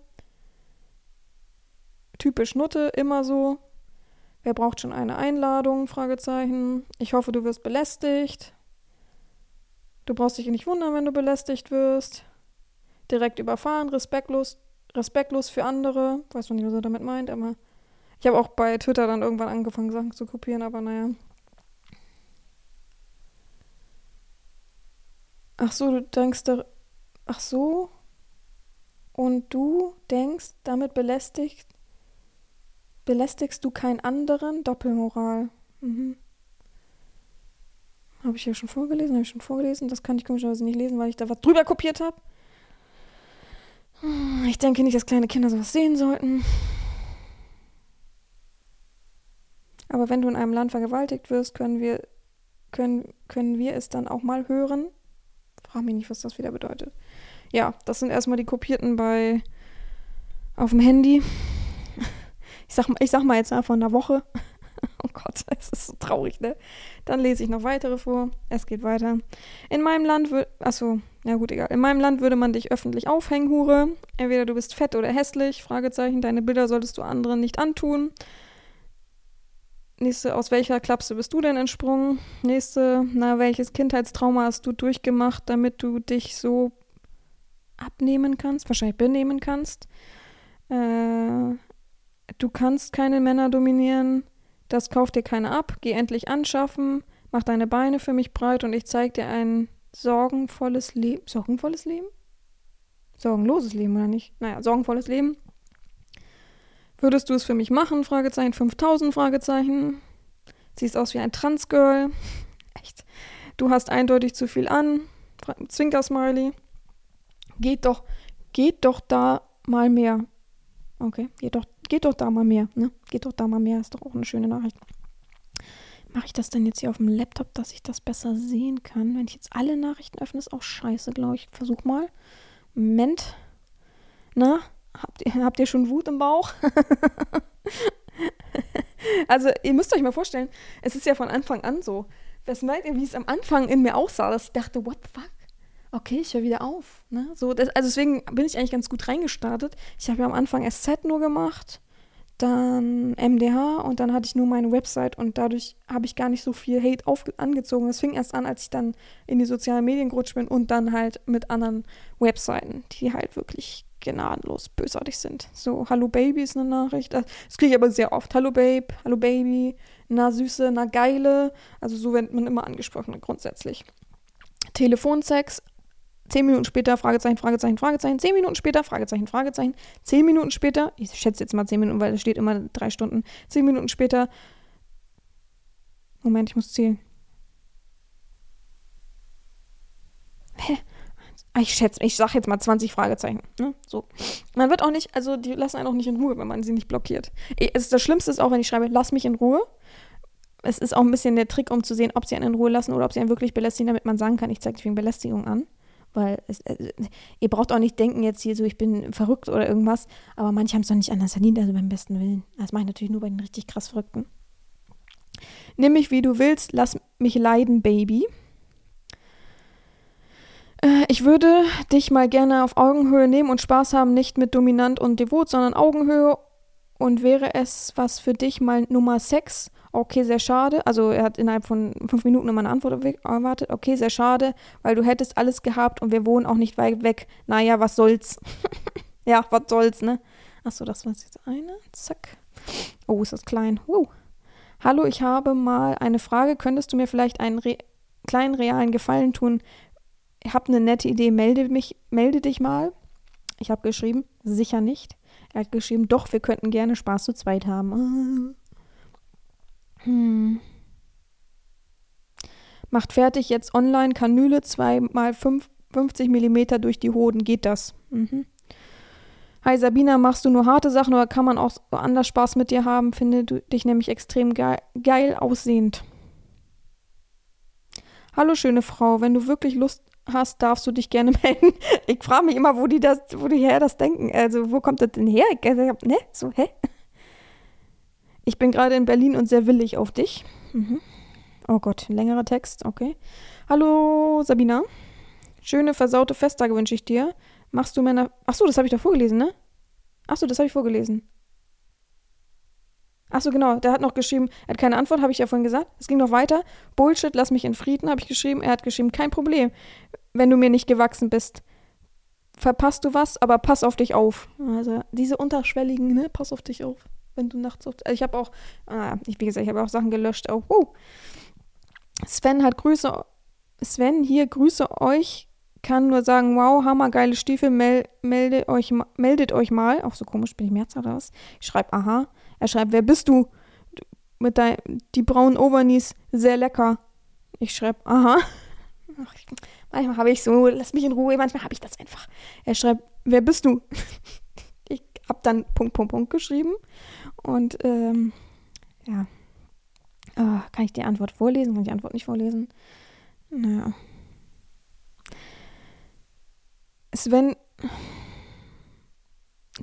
Typisch Nutte, immer so. Wer braucht schon eine Einladung? Fragezeichen. Ich hoffe, du wirst belästigt. Du brauchst dich nicht wundern, wenn du belästigt wirst. Direkt überfahren, respektlos, respektlos für andere. Weiß man nicht, was er damit meint, aber ich habe auch bei Twitter dann irgendwann angefangen, Sachen zu kopieren, aber naja. Ach so, du denkst da. Ach so? Und du denkst, damit belästigt. Belästigst du keinen anderen? Doppelmoral. Mhm. Habe ich ja schon vorgelesen, habe ich schon vorgelesen. Das kann ich komischerweise nicht lesen, weil ich da was drüber kopiert habe. Ich denke nicht, dass kleine Kinder sowas sehen sollten. Aber wenn du in einem Land vergewaltigt wirst, können wir, können, können wir es dann auch mal hören? Frag mich nicht, was das wieder bedeutet. Ja, das sind erstmal die kopierten bei auf dem Handy. Ich sag, ich sag mal jetzt einfach einer Woche. Oh Gott, es ist so traurig, ne? Dann lese ich noch weitere vor. Es geht weiter. In meinem Land würde. Achso, ja gut, egal. In meinem Land würde man dich öffentlich aufhängen, Hure. Entweder du bist fett oder hässlich. Fragezeichen. Deine Bilder solltest du anderen nicht antun. Nächste, aus welcher Klapse bist du denn entsprungen? Nächste, na, welches Kindheitstrauma hast du durchgemacht, damit du dich so abnehmen kannst? Wahrscheinlich benehmen kannst. Äh, du kannst keine Männer dominieren. Das kauft dir keiner ab. Geh endlich anschaffen. Mach deine Beine für mich breit und ich zeig dir ein sorgenvolles Leben. Sorgenvolles Leben? Sorgenloses Leben, oder nicht? Naja, sorgenvolles Leben. Würdest du es für mich machen? Fragezeichen 5000 Fragezeichen. Siehst aus wie ein Transgirl. Echt. Du hast eindeutig zu viel an. Zwinker-Smiley. Geht doch, geht doch da mal mehr. Okay, geht doch, geht doch da mal mehr, ne? Geht doch da mal mehr, ist doch auch eine schöne Nachricht. Mache ich das denn jetzt hier auf dem Laptop, dass ich das besser sehen kann? Wenn ich jetzt alle Nachrichten öffne, ist auch scheiße, glaube ich. Versuch mal. Moment. Na, habt ihr, habt ihr schon Wut im Bauch? also, ihr müsst euch mal vorstellen, es ist ja von Anfang an so. Was meint ihr, wie es am Anfang in mir aussah, dass ich dachte, what the fuck? okay, ich höre wieder auf. Ne? So, das, also deswegen bin ich eigentlich ganz gut reingestartet. Ich habe ja am Anfang SZ nur gemacht, dann MDH und dann hatte ich nur meine Website und dadurch habe ich gar nicht so viel Hate angezogen. Das fing erst an, als ich dann in die sozialen Medien gerutscht bin und dann halt mit anderen Webseiten, die halt wirklich gnadenlos bösartig sind. So, Hallo Baby ist eine Nachricht. Das kriege ich aber sehr oft. Hallo Babe, Hallo Baby, na Süße, na Geile. Also so wird man immer angesprochen grundsätzlich. Telefonsex, Zehn Minuten später, Fragezeichen, Fragezeichen, Fragezeichen. Zehn Minuten später, Fragezeichen, Fragezeichen. Zehn Minuten später, ich schätze jetzt mal zehn Minuten, weil es steht immer drei Stunden. Zehn Minuten später, Moment, ich muss zählen. Hä? Ich schätze, ich sage jetzt mal 20 Fragezeichen. Ne? So. Man wird auch nicht, also die lassen einen auch nicht in Ruhe, wenn man sie nicht blockiert. Es ist das Schlimmste ist auch, wenn ich schreibe, lass mich in Ruhe. Es ist auch ein bisschen der Trick, um zu sehen, ob sie einen in Ruhe lassen oder ob sie einen wirklich belästigen, damit man sagen kann, ich zeige dich wegen Belästigung an weil es, äh, ihr braucht auch nicht denken jetzt hier so, ich bin verrückt oder irgendwas, aber manche haben es doch nicht anders verdient, also beim besten Willen. Das mache ich natürlich nur bei den richtig krass Verrückten. Nimm mich wie du willst, lass mich leiden, Baby. Äh, ich würde dich mal gerne auf Augenhöhe nehmen und Spaß haben, nicht mit dominant und devot, sondern Augenhöhe. Und wäre es was für dich mal Nummer 6 okay, sehr schade. Also er hat innerhalb von fünf Minuten immer eine Antwort erwartet. Okay, sehr schade, weil du hättest alles gehabt und wir wohnen auch nicht weit weg. Naja, was soll's? ja, was soll's, ne? Achso, das war jetzt eine. Zack. Oh, ist das klein. Wow. Hallo, ich habe mal eine Frage. Könntest du mir vielleicht einen re kleinen realen Gefallen tun? Ich habe eine nette Idee. Melde mich, melde dich mal. Ich habe geschrieben, sicher nicht. Er hat geschrieben, doch, wir könnten gerne Spaß zu zweit haben. Hm. Macht fertig jetzt online Kanüle 2 mal 50 mm durch die Hoden. Geht das? Mhm. Hi Sabina, machst du nur harte Sachen oder kann man auch anders Spaß mit dir haben? Finde dich nämlich extrem geil, geil aussehend. Hallo schöne Frau, wenn du wirklich Lust hast, darfst du dich gerne melden. Ich frage mich immer, wo die das, wo die her das denken. Also, wo kommt das denn her? Ich, ne? So, hä? Ich bin gerade in Berlin und sehr willig auf dich. Mhm. Oh Gott, längerer Text, okay. Hallo Sabina. Schöne versaute Festtage wünsche ich dir. Machst du Männer. Achso, das habe ich doch vorgelesen, ne? Achso, das habe ich vorgelesen. Achso, genau. Der hat noch geschrieben, er hat keine Antwort, habe ich ja vorhin gesagt. Es ging noch weiter. Bullshit, lass mich in Frieden, habe ich geschrieben. Er hat geschrieben, kein Problem, wenn du mir nicht gewachsen bist. Verpasst du was, aber pass auf dich auf. Also diese unterschwelligen, ne? Pass auf dich auf wenn du nachts auf. Also ich habe auch, ah, ich, wie gesagt, ich habe auch Sachen gelöscht. Auch, uh. Sven hat Grüße. Sven, hier grüße euch. Kann nur sagen, wow, hammergeile Stiefel, mel, meldet, euch, meldet euch mal. Auch so komisch, bin ich Mehrzahl oder was? Ich schreibe, aha. Er schreibt, wer bist du? Mit dein, die braunen Overnies, sehr lecker. Ich schreibe, aha. Ach, manchmal habe ich so, lass mich in Ruhe, manchmal habe ich das einfach. Er schreibt, wer bist du? ich habe dann Punkt, Punkt, Punkt geschrieben. Und ähm, ja, oh, kann ich die Antwort vorlesen? Kann ich die Antwort nicht vorlesen? Naja. Sven.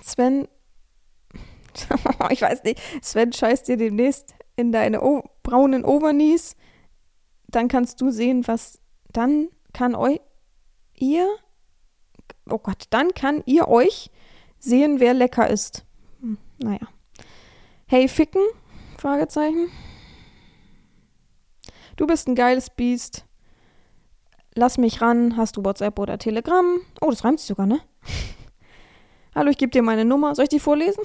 Sven. ich weiß nicht. Sven scheißt dir demnächst in deine o braunen Overknees. Dann kannst du sehen, was. Dann kann euch. Ihr. Oh Gott, dann kann ihr euch sehen, wer lecker ist. Hm, naja. Hey, Ficken? Fragezeichen. Du bist ein geiles Biest. Lass mich ran. Hast du WhatsApp oder Telegram? Oh, das reimt sich sogar, ne? Hallo, ich gebe dir meine Nummer. Soll ich die vorlesen?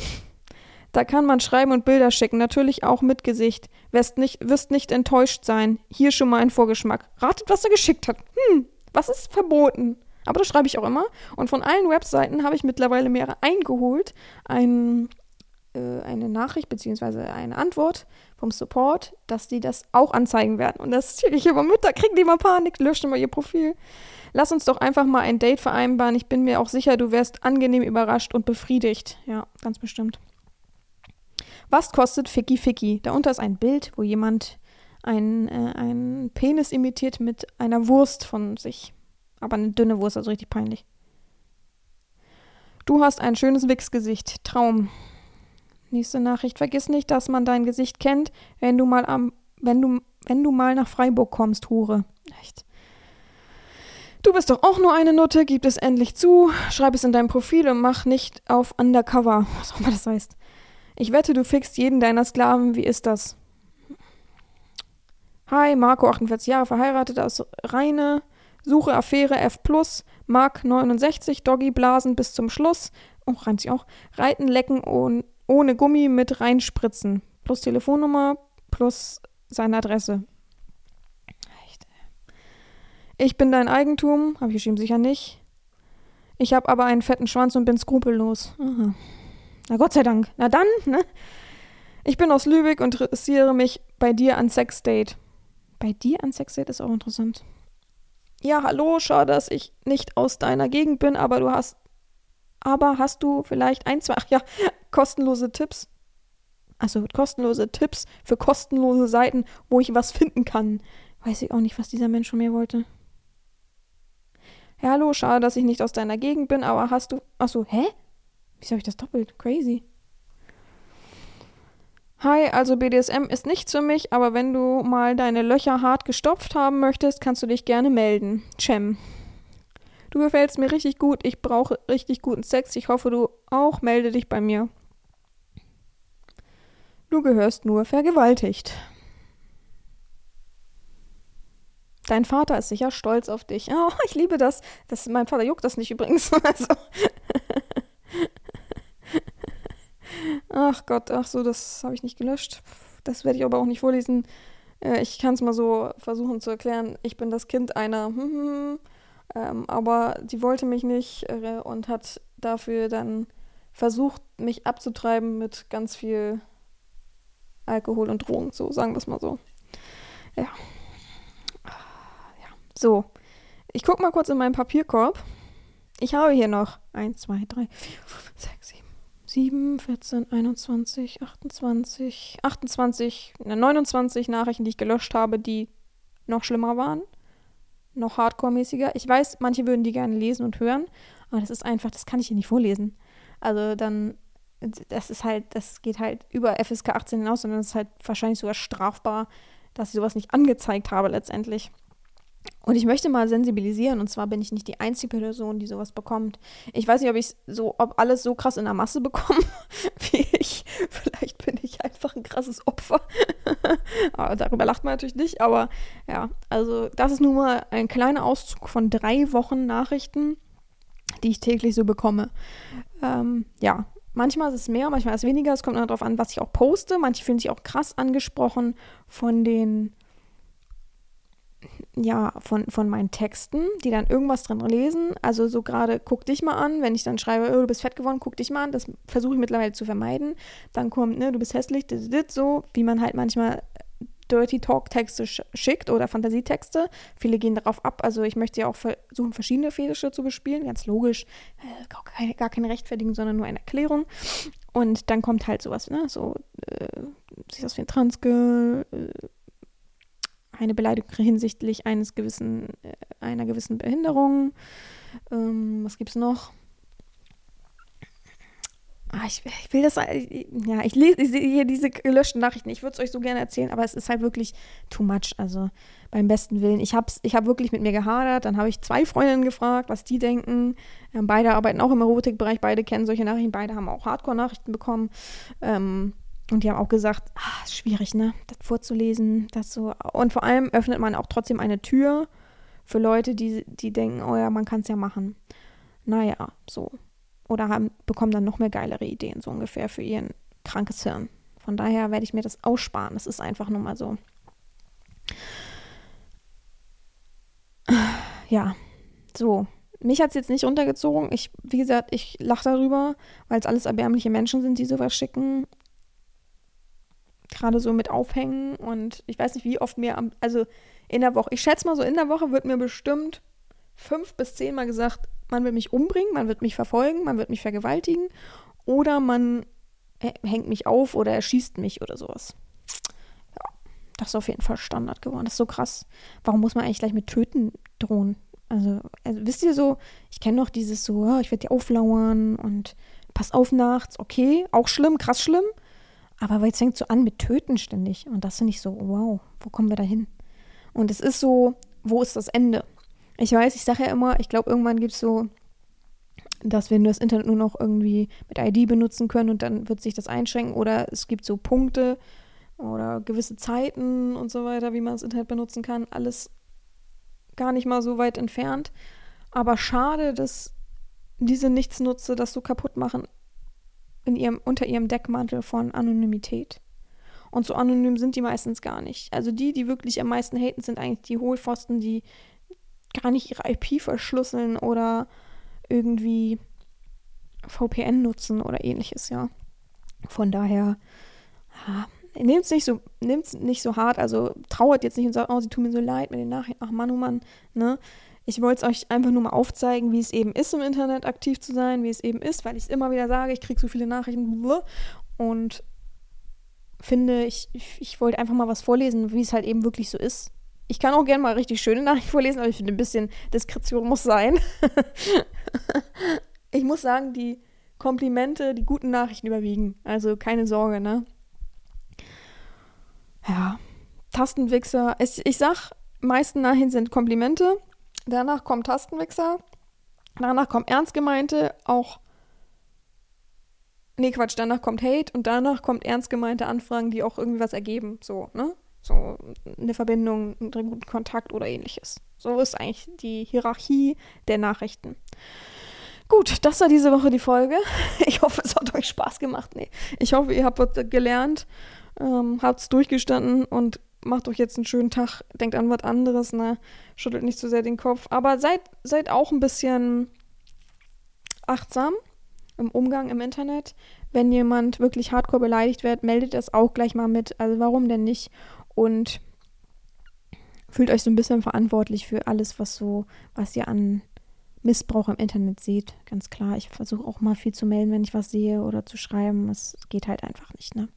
Da kann man schreiben und Bilder schicken, natürlich auch mit Gesicht. Wirst nicht, wirst nicht enttäuscht sein. Hier schon mal ein Vorgeschmack. Ratet, was er geschickt hat. Hm, was ist verboten? Aber das schreibe ich auch immer. Und von allen Webseiten habe ich mittlerweile mehrere eingeholt. Ein, äh, eine Nachricht bzw. eine Antwort vom Support, dass die das auch anzeigen werden. Und das schicke ich immer mit, da kriegen die mal Panik, löschen immer ihr Profil. Lass uns doch einfach mal ein Date vereinbaren. Ich bin mir auch sicher, du wärst angenehm überrascht und befriedigt. Ja, ganz bestimmt. Was kostet Ficky Ficky? Darunter ist ein Bild, wo jemand einen, äh, einen Penis imitiert mit einer Wurst von sich. Aber eine dünne Wurst, also richtig peinlich. Du hast ein schönes Wichsgesicht. Traum. Nächste Nachricht. Vergiss nicht, dass man dein Gesicht kennt, wenn du mal am, wenn du, wenn du mal nach Freiburg kommst, Hure. Echt. Du bist doch auch nur eine Nutte, gib es endlich zu, schreib es in dein Profil und mach nicht auf Undercover, was auch immer das heißt. Ich wette, du fixst jeden deiner Sklaven, wie ist das? Hi, Marco, 48 Jahre, verheiratet aus Reine, Suche Affäre F+, Mark 69, Doggy Blasen bis zum Schluss, oh, reimt sich auch, Reiten, Lecken und ohne Gummi mit reinspritzen. Plus Telefonnummer, plus seine Adresse. Echt. Ich bin dein Eigentum, habe ich geschrieben, sicher nicht. Ich habe aber einen fetten Schwanz und bin skrupellos. Aha. Na Gott sei Dank. Na dann, ne? Ich bin aus Lübeck und interessiere mich bei dir an Sexdate. Bei dir an Sexdate ist auch interessant. Ja, hallo, schade, dass ich nicht aus deiner Gegend bin, aber du hast aber hast du vielleicht ein, zwei, ach ja, kostenlose Tipps? Also kostenlose Tipps für kostenlose Seiten, wo ich was finden kann. Weiß ich auch nicht, was dieser Mensch von mir wollte. Ja, hallo, schade, dass ich nicht aus deiner Gegend bin, aber hast du. Achso, hä? Wieso habe ich das doppelt? Crazy. Hi, also BDSM ist nichts für mich, aber wenn du mal deine Löcher hart gestopft haben möchtest, kannst du dich gerne melden. Cem. Du gefällst mir richtig gut. Ich brauche richtig guten Sex. Ich hoffe, du auch. Melde dich bei mir. Du gehörst nur vergewaltigt. Dein Vater ist sicher stolz auf dich. Oh, ich liebe das. das mein Vater juckt das nicht übrigens. Also. ach Gott, ach so, das habe ich nicht gelöscht. Das werde ich aber auch nicht vorlesen. Äh, ich kann es mal so versuchen zu erklären. Ich bin das Kind einer hm, hm, hm ähm, aber die wollte mich nicht äh, und hat dafür dann versucht, mich abzutreiben mit ganz viel Alkohol und Drogen, so sagen wir es mal so. Ja. ja. So. Ich gucke mal kurz in meinen Papierkorb. Ich habe hier noch 1, 2, 3, 4, 5, 6, 7, 7, 14, 21, 28, 28, 29 Nachrichten, die ich gelöscht habe, die noch schlimmer waren noch hardcore-mäßiger. Ich weiß, manche würden die gerne lesen und hören, aber das ist einfach, das kann ich hier nicht vorlesen. Also dann, das ist halt, das geht halt über FSK 18 hinaus und dann ist halt wahrscheinlich sogar strafbar, dass ich sowas nicht angezeigt habe letztendlich. Und ich möchte mal sensibilisieren, und zwar bin ich nicht die einzige Person, die sowas bekommt. Ich weiß nicht, ob ich so, ob alles so krass in der Masse bekomme, wie ich. Vielleicht bin einfach ein krasses Opfer. darüber lacht man natürlich nicht. Aber ja, also das ist nun mal ein kleiner Auszug von drei Wochen Nachrichten, die ich täglich so bekomme. Ähm, ja, manchmal ist es mehr, manchmal ist es weniger. Es kommt darauf an, was ich auch poste. Manche fühlen sich auch krass angesprochen von den ja, von, von meinen Texten, die dann irgendwas drin lesen. Also so gerade, guck dich mal an, wenn ich dann schreibe, oh, du bist fett geworden, guck dich mal an, das versuche ich mittlerweile zu vermeiden. Dann kommt, ne, du bist hässlich, dit, dit, so, wie man halt manchmal Dirty Talk Texte schickt oder Fantasietexte. Viele gehen darauf ab. Also ich möchte ja auch versuchen, verschiedene Fetische zu bespielen. Ganz logisch. Äh, gar, keine, gar keine Rechtfertigung, sondern nur eine Erklärung. Und dann kommt halt sowas, ne? So, äh, sieht aus wie ein Transgirl, äh, eine Beleidigung hinsichtlich eines gewissen, äh, einer gewissen Behinderung. Ähm, was gibt's noch? Ah, ich, ich, will das, äh, ja, ich lese hier diese gelöschten Nachrichten. Ich würde es euch so gerne erzählen, aber es ist halt wirklich too much. Also beim besten Willen. Ich habe ich hab wirklich mit mir gehadert. Dann habe ich zwei Freundinnen gefragt, was die denken. Ähm, beide arbeiten auch im Erotikbereich, beide kennen solche Nachrichten, beide haben auch Hardcore-Nachrichten bekommen. Ähm, und die haben auch gesagt, ah, schwierig, ne, das vorzulesen, das so. Und vor allem öffnet man auch trotzdem eine Tür für Leute, die, die denken, oh ja, man kann es ja machen. Naja, so. Oder haben, bekommen dann noch mehr geilere Ideen, so ungefähr, für ihr krankes Hirn. Von daher werde ich mir das aussparen. Das ist einfach nur mal so. Ja, so. Mich hat es jetzt nicht runtergezogen. Ich, wie gesagt, ich lache darüber, weil es alles erbärmliche Menschen sind, die sowas schicken gerade so mit aufhängen und ich weiß nicht, wie oft mir am, also in der Woche, ich schätze mal so, in der Woche wird mir bestimmt fünf bis zehnmal gesagt, man wird mich umbringen, man wird mich verfolgen, man wird mich vergewaltigen oder man hängt mich auf oder erschießt mich oder sowas. Ja, das ist auf jeden Fall Standard geworden. Das ist so krass. Warum muss man eigentlich gleich mit Töten drohen? Also, also wisst ihr so, ich kenne noch dieses so, oh, ich werde dir auflauern und pass auf nachts, okay, auch schlimm, krass schlimm. Aber jetzt fängt so an mit Töten ständig. Und das finde ich so, wow, wo kommen wir da hin? Und es ist so, wo ist das Ende? Ich weiß, ich sage ja immer, ich glaube, irgendwann gibt es so, dass wir das Internet nur noch irgendwie mit ID benutzen können und dann wird sich das einschränken. Oder es gibt so Punkte oder gewisse Zeiten und so weiter, wie man das Internet benutzen kann. Alles gar nicht mal so weit entfernt. Aber schade, dass diese Nichtsnutze das so kaputt machen in ihrem, unter ihrem Deckmantel von Anonymität. Und so anonym sind die meistens gar nicht. Also die, die wirklich am meisten haten, sind eigentlich die Hohlpfosten, die gar nicht ihre IP verschlüsseln oder irgendwie VPN nutzen oder ähnliches, ja. Von daher, ja, nehmt es nicht so, nehmt's nicht so hart, also trauert jetzt nicht und sagt, oh, sie tun mir so leid mit den Nachrichten, ach Mann, oh Mann, ne? Ich wollte es euch einfach nur mal aufzeigen, wie es eben ist, im Internet aktiv zu sein, wie es eben ist, weil ich es immer wieder sage, ich kriege so viele Nachrichten und finde, ich, ich wollte einfach mal was vorlesen, wie es halt eben wirklich so ist. Ich kann auch gerne mal richtig schöne Nachrichten vorlesen, aber ich finde, ein bisschen Diskretion muss sein. ich muss sagen, die Komplimente, die guten Nachrichten überwiegen. Also keine Sorge, ne? Ja, Tastenwichser. Ich, sag, meisten Nachrichten sind Komplimente. Danach kommt Tastenwichser. Danach kommt ernst gemeinte, auch. Nee, Quatsch, danach kommt Hate und danach kommt ernst gemeinte Anfragen, die auch irgendwie was ergeben. So, ne? So eine Verbindung, einen guten Kontakt oder ähnliches. So ist eigentlich die Hierarchie der Nachrichten. Gut, das war diese Woche die Folge. Ich hoffe, es hat euch Spaß gemacht. Nee, ich hoffe, ihr habt was gelernt, ähm, habt es durchgestanden und macht euch jetzt einen schönen Tag, denkt an was anderes, ne? Schüttelt nicht so sehr den Kopf. Aber seid, seid auch ein bisschen achtsam im Umgang im Internet. Wenn jemand wirklich hardcore beleidigt wird, meldet das auch gleich mal mit. Also warum denn nicht? Und fühlt euch so ein bisschen verantwortlich für alles, was so, was ihr an Missbrauch im Internet seht. Ganz klar, ich versuche auch mal viel zu melden, wenn ich was sehe oder zu schreiben. Es geht halt einfach nicht, ne?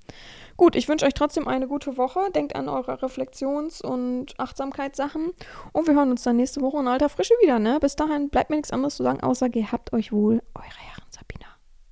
Gut, ich wünsche euch trotzdem eine gute Woche. Denkt an eure Reflexions- und Achtsamkeitssachen. Und wir hören uns dann nächste Woche in alter Frische wieder, ne? Bis dahin bleibt mir nichts anderes zu sagen, außer gehabt euch wohl, eure Herren Sabina.